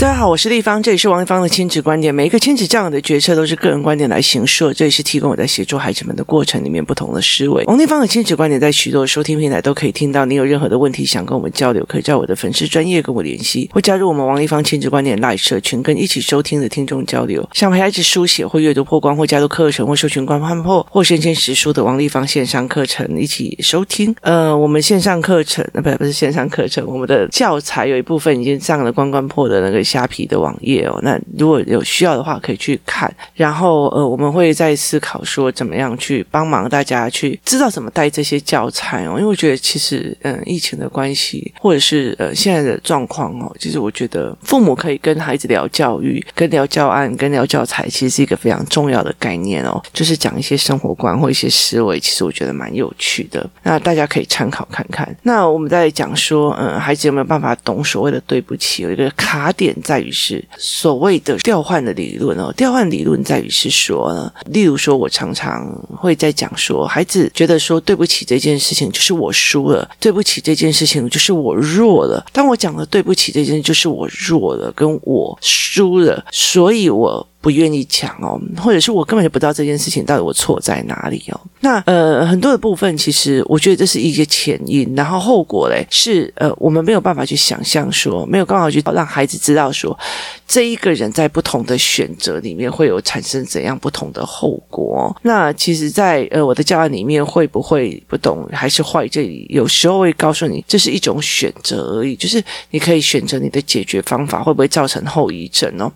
大家好，我是丽芳，这里是王丽芳的亲子观点。每一个亲子教育的决策都是个人观点来形设，这里是提供我在协助孩子们的过程里面不同的思维。王丽芳的亲子观点在许多收听平台都可以听到。你有任何的问题想跟我们交流，可以在我的粉丝专业跟我联系，或加入我们王丽芳亲子观点 Live 社群，跟一起收听的听众交流。想陪孩子书写或阅读破关，或加入课程或社群观看破，或身兼实书的王丽芳线上课程一起收听。呃，我们线上课程，呃，不，不是线上课程，我们的教材有一部分已经上了关关破的那个虾皮的网页。哦，那如果有需要的话，可以去看。然后，呃，我们会在思考说，怎么样去帮忙大家去知道怎么带这些教材哦。因为我觉得，其实，嗯，疫情的关系，或者是呃现在的状况哦，其实我觉得父母可以跟孩子聊教育、跟聊教案、跟聊教材，其实是一个非常重要的概念哦。就是讲一些生活观或一些思维，其实我觉得蛮有趣的。那大家可以参考看看。那我们在讲说，嗯，孩子有没有办法懂所谓的对不起？有一个卡点在于是。所谓的调换的理论哦，调换理论在于是说呢，例如说，我常常会在讲说，孩子觉得说对不起这件事情就是我输了，对不起这件事情就是我弱了。当我讲了对不起这件事就是我弱了，跟我输了，所以我。不愿意讲哦，或者是我根本就不知道这件事情到底我错在哪里哦。那呃，很多的部分其实我觉得这是一个前因，然后后果嘞是呃，我们没有办法去想象说，没有办法去让孩子知道说，这一个人在不同的选择里面会有产生怎样不同的后果。那其实在，在呃我的教案里面会不会不懂还是坏？这里有时候会告诉你，这是一种选择而已，就是你可以选择你的解决方法会不会造成后遗症哦。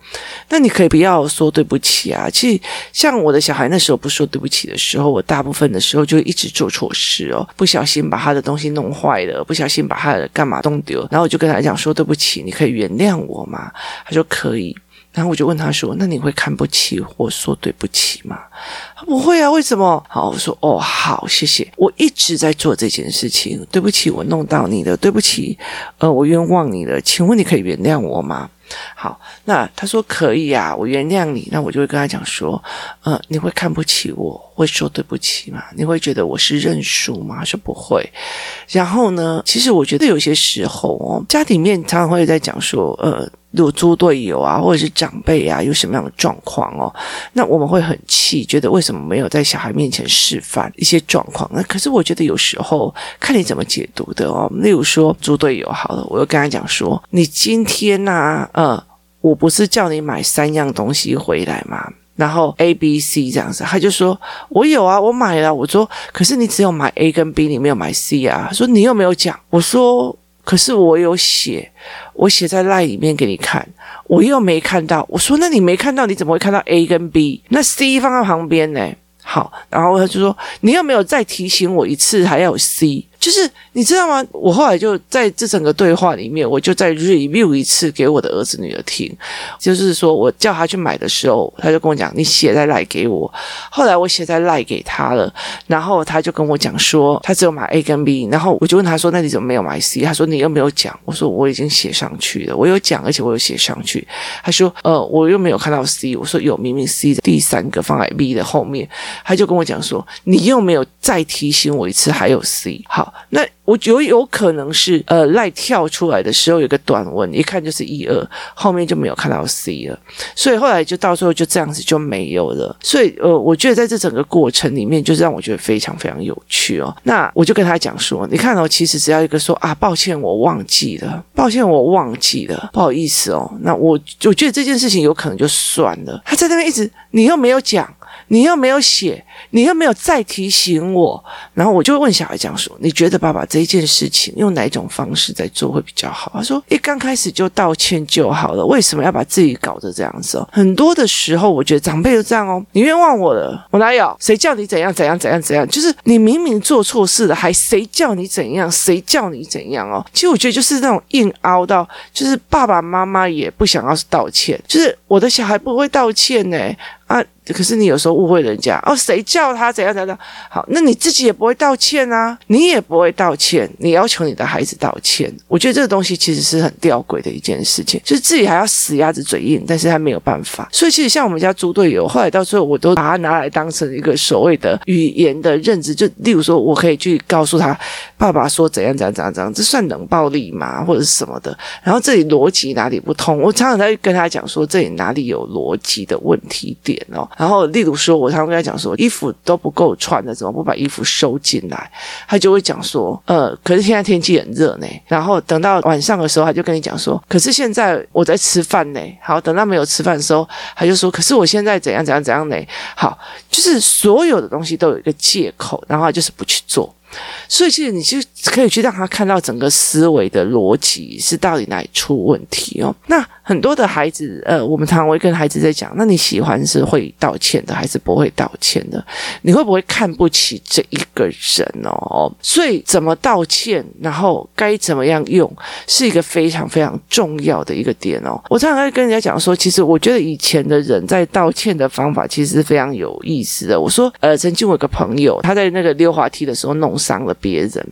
那你可以不要。说对不起啊！其实像我的小孩那时候不说对不起的时候，我大部分的时候就一直做错事哦，不小心把他的东西弄坏了，不小心把他的干嘛弄丢，然后我就跟他讲说对不起，你可以原谅我吗？他说可以，然后我就问他说，那你会看不起我说对不起吗？他不会啊，为什么？好，我说哦，好，谢谢，我一直在做这件事情，对不起，我弄到你了，对不起，呃，我冤枉你了，请问你可以原谅我吗？好，那他说可以啊，我原谅你。那我就会跟他讲说，呃，你会看不起我，会说对不起吗？你会觉得我是认输吗？他说不会。然后呢，其实我觉得有些时候哦，家里面常常会在讲说，呃，如果猪队友啊，或者是长辈啊，有什么样的状况哦，那我们会很气，觉得为什么没有在小孩面前示范一些状况？那可是我觉得有时候看你怎么解读的哦。例如说猪队友好了，我又跟他讲说，你今天呐、啊，呃。我不是叫你买三样东西回来吗？然后 A、B、C 这样子，他就说我有啊，我买了。我说可是你只有买 A 跟 B，你没有买 C 啊。说你又没有讲。我说可是我有写，我写在赖里面给你看，我又没看到。我说那你没看到，你怎么会看到 A 跟 B？那 C 放在旁边呢？好，然后他就说你有没有再提醒我一次，还要有 C。就是你知道吗？我后来就在这整个对话里面，我就再 review 一次给我的儿子女儿听。就是说我叫他去买的时候，他就跟我讲：“你写在 LINE 给我。”后来我写在 LINE 给他了，然后他就跟我讲说，他只有买 A 跟 B。然后我就问他说：“那你怎么没有买 C？” 他说：“你又没有讲。”我说：“我已经写上去了，我有讲，而且我有写上去。”他说：“呃，我又没有看到 C。”我说：“有，明明 C 的第三个放在 B 的后面。”他就跟我讲说：“你又没有再提醒我一次，还有 C。”好。那我觉得有可能是呃赖跳出来的时候有个短文，一看就是一二，后面就没有看到 C 了，所以后来就到时候就这样子就没有了。所以呃，我觉得在这整个过程里面，就是让我觉得非常非常有趣哦。那我就跟他讲说，你看哦，其实只要一个说啊，抱歉，我忘记了，抱歉，我忘记了，不好意思哦。那我我觉得这件事情有可能就算了。他在那边一直，你又没有讲。你又没有写，你又没有再提醒我，然后我就问小孩这样说：“你觉得爸爸这件事情用哪种方式在做会比较好？”他说：“一刚开始就道歉就好了，为什么要把自己搞得这样子哦？很多的时候，我觉得长辈就这样哦。你冤枉我了，我哪有？谁叫你怎样怎样怎样怎样？就是你明明做错事了，还谁叫你怎样？谁叫你怎样哦？其实我觉得就是那种硬凹到，就是爸爸妈妈也不想要道歉，就是我的小孩不会道歉呢。”，啊。可是你有时候误会人家哦，谁叫他怎样怎样？好，那你自己也不会道歉啊，你也不会道歉，你要求你的孩子道歉，我觉得这个东西其实是很吊诡的一件事情，就是自己还要死鸭子嘴硬，但是他没有办法。所以其实像我们家猪队友，后来到最后我都把他拿来当成一个所谓的语言的认知，就例如说我可以去告诉他，爸爸说怎样怎样怎样怎样，这算冷暴力吗？或者是什么的？然后这里逻辑哪里不通？我常常在跟他讲说，这里哪里有逻辑的问题点哦。然后，例如说，我常常跟他讲说，衣服都不够穿的，怎么不把衣服收进来？他就会讲说，呃，可是现在天气很热呢。然后等到晚上的时候，他就跟你讲说，可是现在我在吃饭呢。好，等到没有吃饭的时候，他就说，可是我现在怎样怎样怎样呢？好，就是所有的东西都有一个借口，然后就是不去做。所以，其实你就可以去让他看到整个思维的逻辑是到底哪里出问题哦。那很多的孩子，呃，我们常常会跟孩子在讲，那你喜欢是会道歉的，还是不会道歉的？你会不会看不起这一个人哦？所以，怎么道歉，然后该怎么样用，是一个非常非常重要的一个点哦。我常常会跟人家讲说，其实我觉得以前的人在道歉的方法其实是非常有意思的。我说，呃，曾经我有个朋友，他在那个溜滑梯的时候弄伤了别人，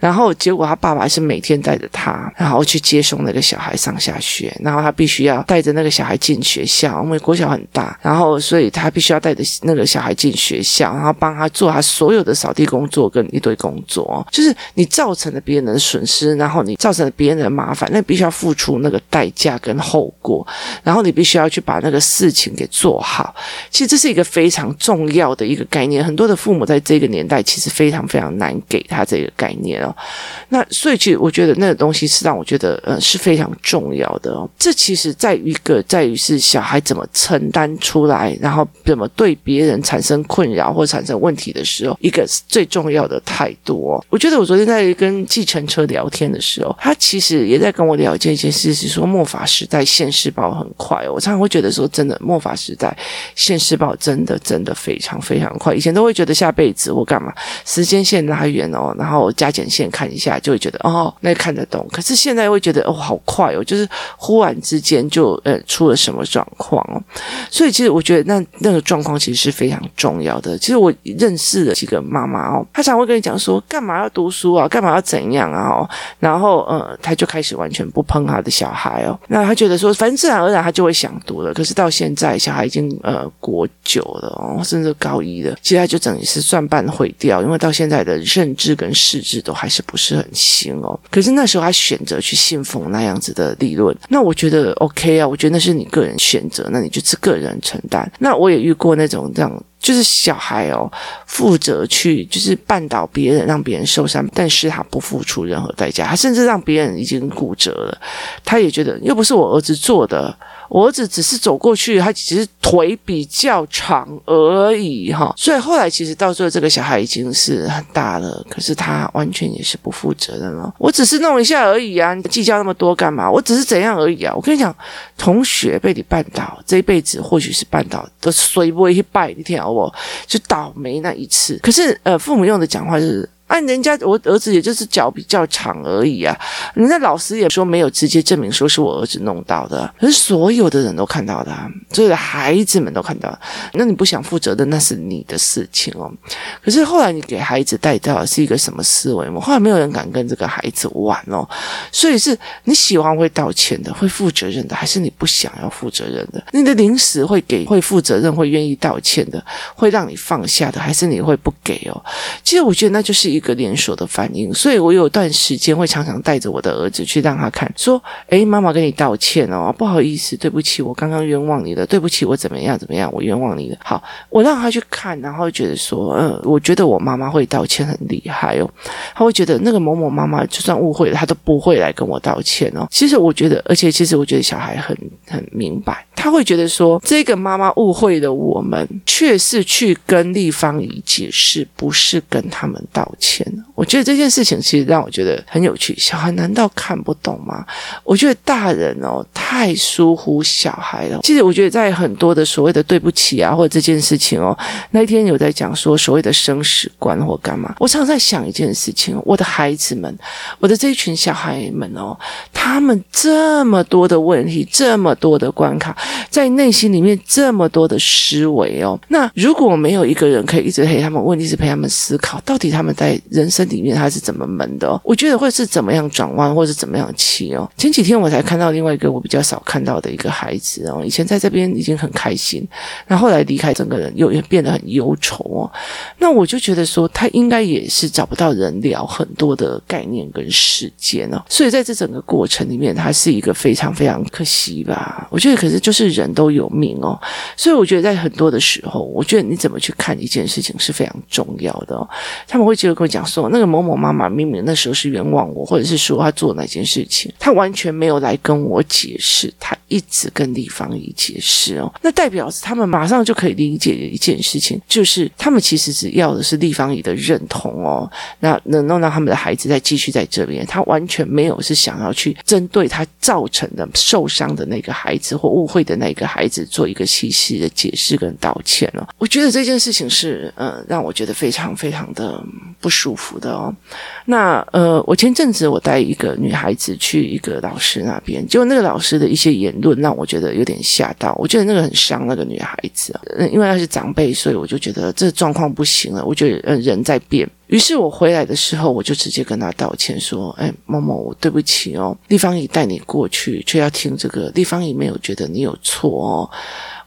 然后结果他爸爸是每天带着他，然后去接送那个小孩上下学，然后他必须要带着那个小孩进学校，因为国小很大，然后所以他必须要带着那个小孩进学校，然后帮他做他所有的扫地工作跟一堆工作，就是你造成了别人的损失，然后你造成了别人的麻烦，那必须要付出那个代价跟后果，然后你必须要去把那个事情给做好。其实这是一个非常重要的一个概念，很多的父母在这个年代其实非常非常难给。他这个概念那所以其实我觉得那个东西是让我觉得呃是非常重要的哦。这其实在一个在于是小孩怎么承担出来，然后怎么对别人产生困扰或产生问题的时候，一个最重要的态度。我觉得我昨天在跟计程车聊天的时候，他其实也在跟我聊这件事，是说末法时代现世报很快哦。我常常会觉得说，真的末法时代现世报真的真的非常非常快。以前都会觉得下辈子我干嘛，时间线拉远。哦，然后加减线看一下，就会觉得哦，那看得懂。可是现在会觉得哦，好快哦，就是忽然之间就呃出了什么状况哦。所以其实我觉得那那个状况其实是非常重要的。其实我认识了几个妈妈哦，她常会跟你讲说，干嘛要读书啊？干嘛要怎样啊？哦，然后呃，她就开始完全不碰她的小孩哦。那她觉得说，反正自然而然她就会想读了。可是到现在，小孩已经呃国九了哦，甚至高一了，其实他就等于是算半毁掉，因为到现在的认知跟识字都还是不是很行哦，可是那时候他选择去信奉那样子的理论，那我觉得 OK 啊，我觉得那是你个人选择，那你就是个人承担。那我也遇过那种这样，就是小孩哦，负责去就是绊倒别人，让别人受伤，但是他不付出任何代价，他甚至让别人已经骨折了，他也觉得又不是我儿子做的。我儿子只是走过去，他只是腿比较长而已，哈。所以后来其实到最后，这个小孩已经是很大了，可是他完全也是不负责任了。我只是弄一下而已啊，计较那么多干嘛？我只是怎样而已啊。我跟你讲，同学被你绊倒，这一辈子或许是绊倒的衰不会去拜你听好，我就倒霉那一次。可是呃，父母用的讲话就是。按人家我儿子也就是脚比较长而已啊，人家老师也说没有直接证明说是我儿子弄到的，可是所有的人都看到的，所有的孩子们都看到。那你不想负责的那是你的事情哦。可是后来你给孩子带到的是一个什么思维吗？后来没有人敢跟这个孩子玩哦。所以是你喜欢会道歉的，会负责任的，还是你不想要负责任的？你的零食会给会负责任、会愿意道歉的，会让你放下的，还是你会不给哦？其实我觉得那就是一一个连锁的反应，所以我有段时间会常常带着我的儿子去让他看，说：“哎，妈妈跟你道歉哦，不好意思，对不起，我刚刚冤枉你了，对不起，我怎么样怎么样，我冤枉你了。”好，我让他去看，然后觉得说：“嗯，我觉得我妈妈会道歉很厉害哦。”他会觉得那个某某妈妈就算误会了，他都不会来跟我道歉哦。其实我觉得，而且其实我觉得小孩很很明白，他会觉得说，这个妈妈误会了我们，却是去跟立方体解释，不是跟他们道歉。我觉得这件事情其实让我觉得很有趣。小孩难道看不懂吗？我觉得大人哦太疏忽小孩了。其实我觉得在很多的所谓的对不起啊，或者这件事情哦，那一天有在讲说所谓的生死观或干嘛。我常常在想一件事情：我的孩子们，我的这一群小孩们哦，他们这么多的问题，这么多的关卡，在内心里面这么多的思维哦。那如果没有一个人可以一直陪他们，问题是陪他们思考，到底他们在人生里面他是怎么闷的？我觉得会是怎么样转弯，或是怎么样气哦？前几天我才看到另外一个我比较少看到的一个孩子哦，以前在这边已经很开心，然后后来离开，整个人又变得很忧愁哦。那我就觉得说，他应该也是找不到人聊很多的概念跟事件哦，所以在这整个过程里面，他是一个非常非常可惜吧？我觉得，可是就是人都有命哦，所以我觉得在很多的时候，我觉得你怎么去看一件事情是非常重要的哦。他们会觉得跟我讲说，那个某某妈妈明明那时候是冤枉我，或者是说他做哪件事情，他完全没有来跟我解释，他一直跟丽芳仪解释哦，那代表是他们马上就可以理解一件事情，就是他们其实只要的是丽芳仪的认同哦，那能够让他们的孩子再继续在这边，他完全没有是想要去针对他造成的受伤的那个孩子或误会的那个孩子做一个细细的解释跟道歉哦。我觉得这件事情是呃让我觉得非常非常的不舒服的哦。那呃，我前阵子我带一个女孩子去一个老师那边，结果那个老师的一些言论让我觉得有点吓到，我觉得那个很伤那个女孩子，因为她是长辈，所以我就觉得这状况不行了。我觉得呃人在变。于是我回来的时候，我就直接跟他道歉说：“哎，某某，我对不起哦，丽芳姨带你过去，却要听这个，丽芳姨没有觉得你有错哦。”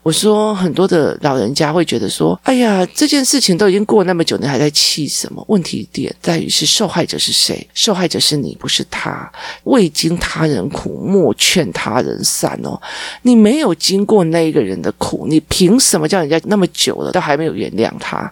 我说很多的老人家会觉得说：“哎呀，这件事情都已经过那么久，你还在气什么？”问题点在于是受害者是谁？受害者是你，不是他。未经他人苦，莫劝他人善哦。你没有经过那一个人的苦，你凭什么叫人家那么久了都还没有原谅他？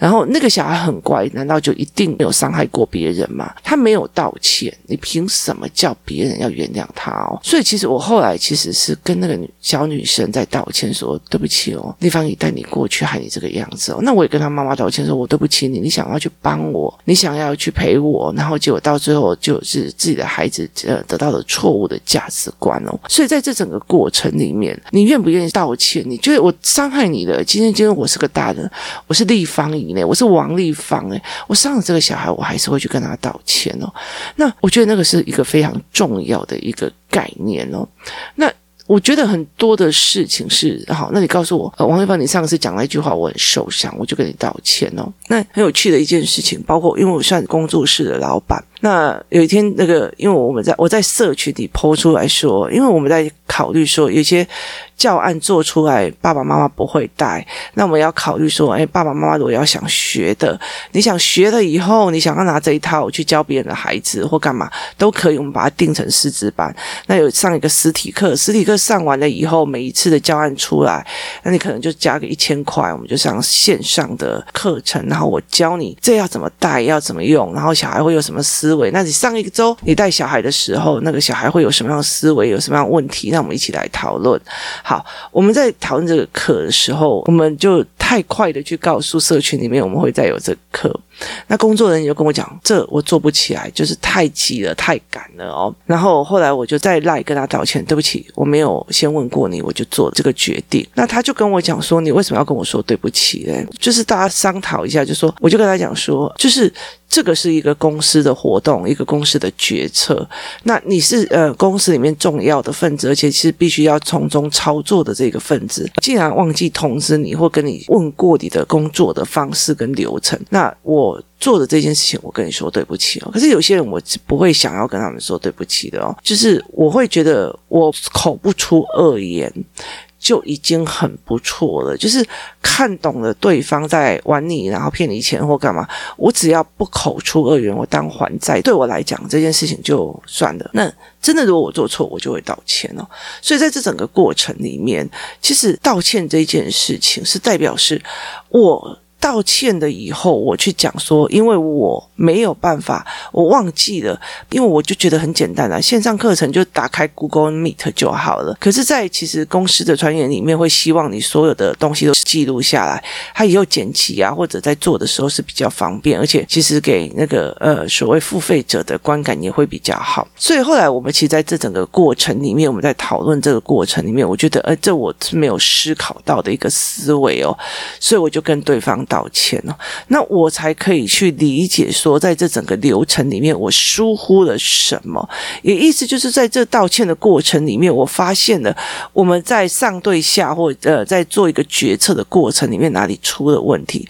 然后那个小孩很乖，难道就一定没有伤害过别人吗？他没有道歉，你凭什么叫别人要原谅他哦？所以其实我后来其实是跟那个女小女生在道歉说。对不起哦，丽芳仪带你过去害你这个样子哦。那我也跟他妈妈道歉说，我对不起你，你想要去帮我，你想要去陪我，然后结果到最后就是自己的孩子呃得到了错误的价值观哦。所以在这整个过程里面，你愿不愿意道歉？你觉得我伤害你了？今天今天我是个大人，我是丽芳仪呢，我是王丽芳诶，我伤了这个小孩，我还是会去跟他道歉哦。那我觉得那个是一个非常重要的一个概念哦。那。我觉得很多的事情是好，那你告诉我，呃，王一芳，你上次讲了一句话，我很受伤，我就跟你道歉哦。那很有趣的一件事情，包括因为我算工作室的老板，那有一天那个，因为我们在我在社群里 po 出来说，因为我们在考虑说有些。教案做出来，爸爸妈妈不会带，那我们要考虑说，哎，爸爸妈妈如果要想学的，你想学了以后，你想要拿这一套去教别人的孩子或干嘛都可以，我们把它定成师资班。那有上一个实体课，实体课上完了以后，每一次的教案出来，那你可能就加个一千块，我们就上线上的课程，然后我教你这要怎么带，要怎么用，然后小孩会有什么思思维。那你上一周你带小孩的时候，那个小孩会有什么样的思维，有什么样的问题，那我们一起来讨论。好，我们在讨论这个课的时候，我们就太快的去告诉社群里面，我们会再有这个课。那工作人员就跟我讲，这我做不起来，就是太急了，太赶了哦。然后后来我就再赖跟他道歉，对不起，我没有先问过你，我就做了这个决定。那他就跟我讲说，你为什么要跟我说对不起呢？就是大家商讨一下，就说，我就跟他讲说，就是。这个是一个公司的活动，一个公司的决策。那你是呃公司里面重要的分子，而且是必须要从中操作的这个分子。既然忘记通知你或跟你问过你的工作的方式跟流程，那我做的这件事情，我跟你说对不起哦。可是有些人我是不会想要跟他们说对不起的哦，就是我会觉得我口不出恶言。就已经很不错了，就是看懂了对方在玩你，然后骗你钱或干嘛。我只要不口出恶言，我当还债，对我来讲这件事情就算了。那真的，如果我做错，我就会道歉哦。所以在这整个过程里面，其实道歉这件事情是代表是我。道歉了以后，我去讲说，因为我没有办法，我忘记了，因为我就觉得很简单啊，线上课程就打开 Google Meet 就好了。可是，在其实公司的传言里面，会希望你所有的东西都记录下来，他以后剪辑啊，或者在做的时候是比较方便，而且其实给那个呃所谓付费者的观感也会比较好。所以后来我们其实在这整个过程里面，我们在讨论这个过程里面，我觉得，呃，这我是没有思考到的一个思维哦，所以我就跟对方道歉了，那我才可以去理解说，在这整个流程里面，我疏忽了什么，也意思就是在这道歉的过程里面，我发现了我们在上对下或呃在做一个决策的过程里面哪里出了问题。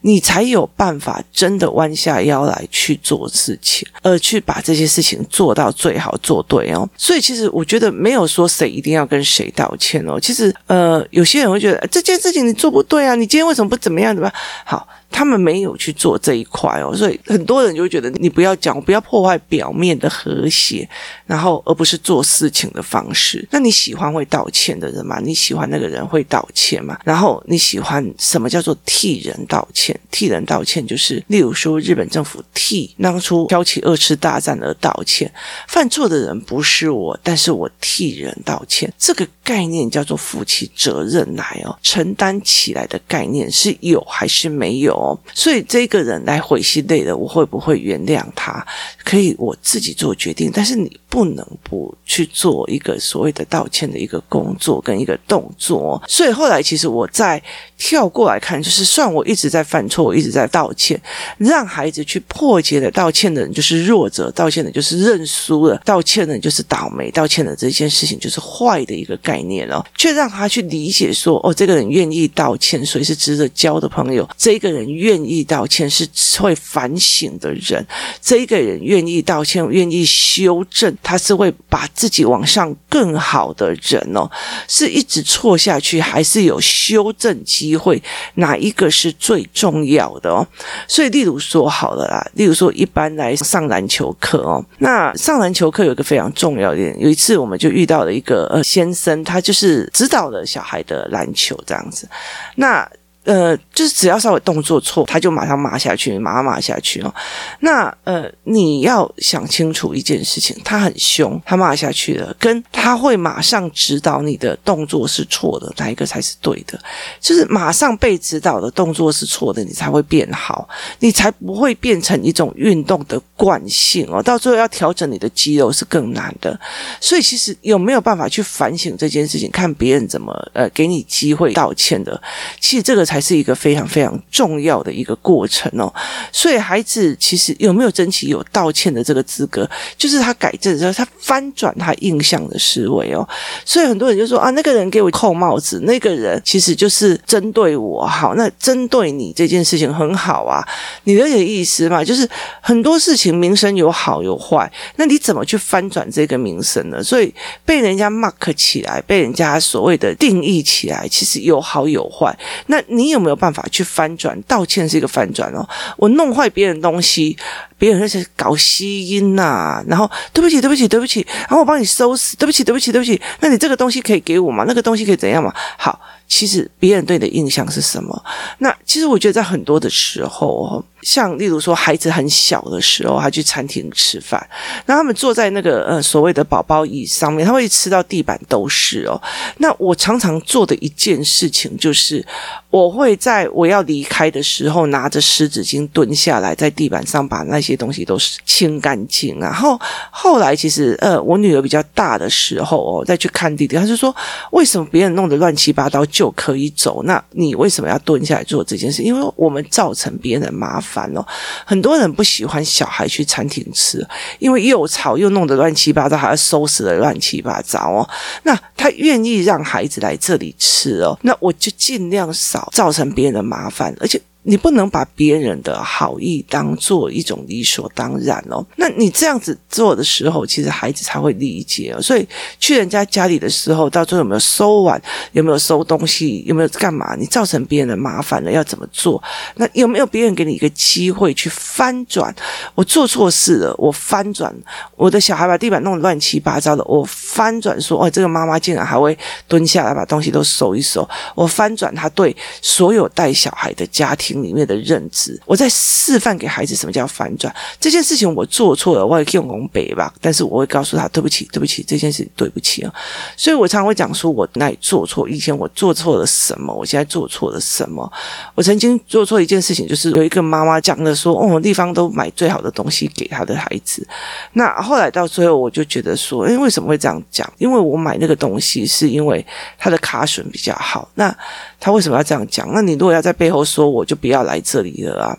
你才有办法真的弯下腰来去做事情，而去把这些事情做到最好做对哦。所以其实我觉得没有说谁一定要跟谁道歉哦。其实呃，有些人会觉得这件事情你做不对啊，你今天为什么不怎么样怎么样？好。他们没有去做这一块哦，所以很多人就会觉得你不要讲，我不要破坏表面的和谐，然后而不是做事情的方式。那你喜欢会道歉的人吗？你喜欢那个人会道歉吗？然后你喜欢什么叫做替人道歉？替人道歉就是，例如说日本政府替当初挑起二次大战而道歉，犯错的人不是我，但是我替人道歉。这个概念叫做负起责任来哦，承担起来的概念是有还是没有？哦所以这个人来回心累的，我会不会原谅他？可以我自己做决定，但是你不能不去做一个所谓的道歉的一个工作跟一个动作。所以后来其实我在跳过来看，就是算我一直在犯错，我一直在道歉，让孩子去破解了。道歉的人就是弱者，道歉的就是认输了，道歉的就是倒霉，道歉的这件事情就是坏的一个概念哦，却让他去理解说，哦，这个人愿意道歉，所以是值得交的朋友。这个人。愿意道歉是会反省的人，这一个人愿意道歉、愿意修正，他是会把自己往上更好的人哦。是一直错下去，还是有修正机会？哪一个是最重要的哦？所以，例如说好了啦，例如说一般来上篮球课哦，那上篮球课有一个非常重要的点，有一次我们就遇到了一个呃先生，他就是指导了小孩的篮球这样子，那。呃，就是只要稍微动作错，他就马上骂下去，马上骂下去哦。那呃，你要想清楚一件事情，他很凶，他骂下去了，跟他会马上指导你的动作是错的，哪一个才是对的？就是马上被指导的动作是错的，你才会变好，你才不会变成一种运动的惯性哦。到最后要调整你的肌肉是更难的。所以其实有没有办法去反省这件事情，看别人怎么呃给你机会道歉的，其实这个才。还是一个非常非常重要的一个过程哦，所以孩子其实有没有争取有道歉的这个资格，就是他改正之后，他翻转他印象的思维哦。所以很多人就说啊，那个人给我扣帽子，那个人其实就是针对我。好，那针对你这件事情很好啊，你了解意思嘛？就是很多事情名声有好有坏，那你怎么去翻转这个名声呢？所以被人家 mark 起来，被人家所谓的定义起来，其实有好有坏。那你。你有没有办法去翻转？道歉是一个翻转哦。我弄坏别人东西，别人是搞吸音呐、然后对不起，对不起，对不起，然后我帮你收拾，对不起，对不起，对不起。那你这个东西可以给我吗？那个东西可以怎样吗？好。其实别人对你的印象是什么？那其实我觉得在很多的时候，像例如说孩子很小的时候，他去餐厅吃饭，那他们坐在那个呃所谓的宝宝椅上面，他会吃到地板都是哦。那我常常做的一件事情就是，我会在我要离开的时候，拿着湿纸巾蹲下来，在地板上把那些这些东西都是清干净。然后后来其实呃我女儿比较大的时候哦，再去看弟弟，他就说，为什么别人弄得乱七八糟？就可以走，那你为什么要蹲下来做这件事？因为我们造成别人的麻烦哦。很多人不喜欢小孩去餐厅吃，因为又吵又弄得乱七八糟，还要收拾的乱七八糟哦。那他愿意让孩子来这里吃哦，那我就尽量少造成别人的麻烦，而且。你不能把别人的好意当做一种理所当然哦。那你这样子做的时候，其实孩子才会理解哦。所以去人家家里的时候，到最后有没有收碗，有没有收东西，有没有干嘛？你造成别人的麻烦了，要怎么做？那有没有别人给你一个机会去翻转？我做错事了，我翻转。我的小孩把地板弄得乱七八糟的，我翻转说：哦，这个妈妈竟然还会蹲下来把东西都收一收。我翻转他对所有带小孩的家庭。里面的认知，我在示范给孩子什么叫反转。这件事情我做错了，我会用红北吧，但是我会告诉他对不起，对不起，这件事对不起啊。所以我常常会讲说，我哪里做错，以前我做错了什么，我现在做错了什么。我曾经做错一件事情，就是有一个妈妈讲的说，哦，地方都买最好的东西给他的孩子。那后来到最后，我就觉得说，哎，为什么会这样讲？因为我买那个东西是因为它的卡损比较好。那他为什么要这样讲？那你如果要在背后说，我就不要来这里了啊。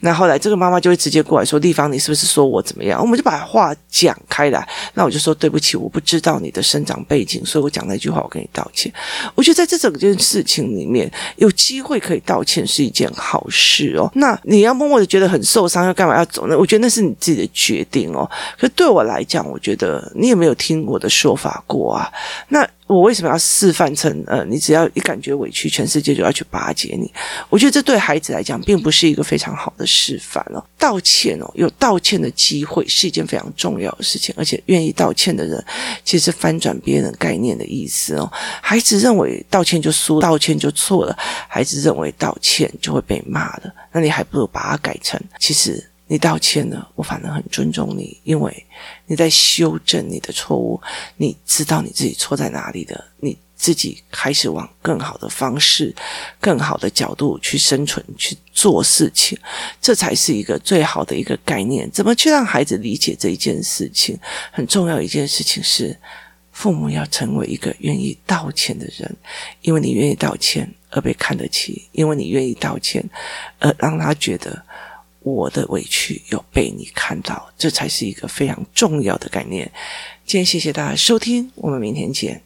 那后来这个妈妈就会直接过来说：“丽芳，你是不是说我怎么样？”我们就把话讲开来。那我就说：“对不起，我不知道你的生长背景，所以我讲那句话，我跟你道歉。”我觉得在这整件事情里面，有机会可以道歉是一件好事哦。那你要默默的觉得很受伤，要干嘛要走呢？我觉得那是你自己的决定哦。可是对我来讲，我觉得你有没有听我的说法过啊？那。我为什么要示范成呃，你只要一感觉委屈，全世界就要去巴结你？我觉得这对孩子来讲，并不是一个非常好的示范哦。道歉哦，有道歉的机会是一件非常重要的事情，而且愿意道歉的人，其实翻转别人概念的意思哦。孩子认为道歉就输，道歉就错了；孩子认为道歉就会被骂的，那你还不如把它改成，其实。你道歉了，我反而很尊重你，因为你在修正你的错误，你知道你自己错在哪里的，你自己开始往更好的方式、更好的角度去生存、去做事情，这才是一个最好的一个概念。怎么去让孩子理解这一件事情？很重要一件事情是，父母要成为一个愿意道歉的人，因为你愿意道歉而被看得起，因为你愿意道歉而让他觉得。我的委屈有被你看到，这才是一个非常重要的概念。今天谢谢大家收听，我们明天见。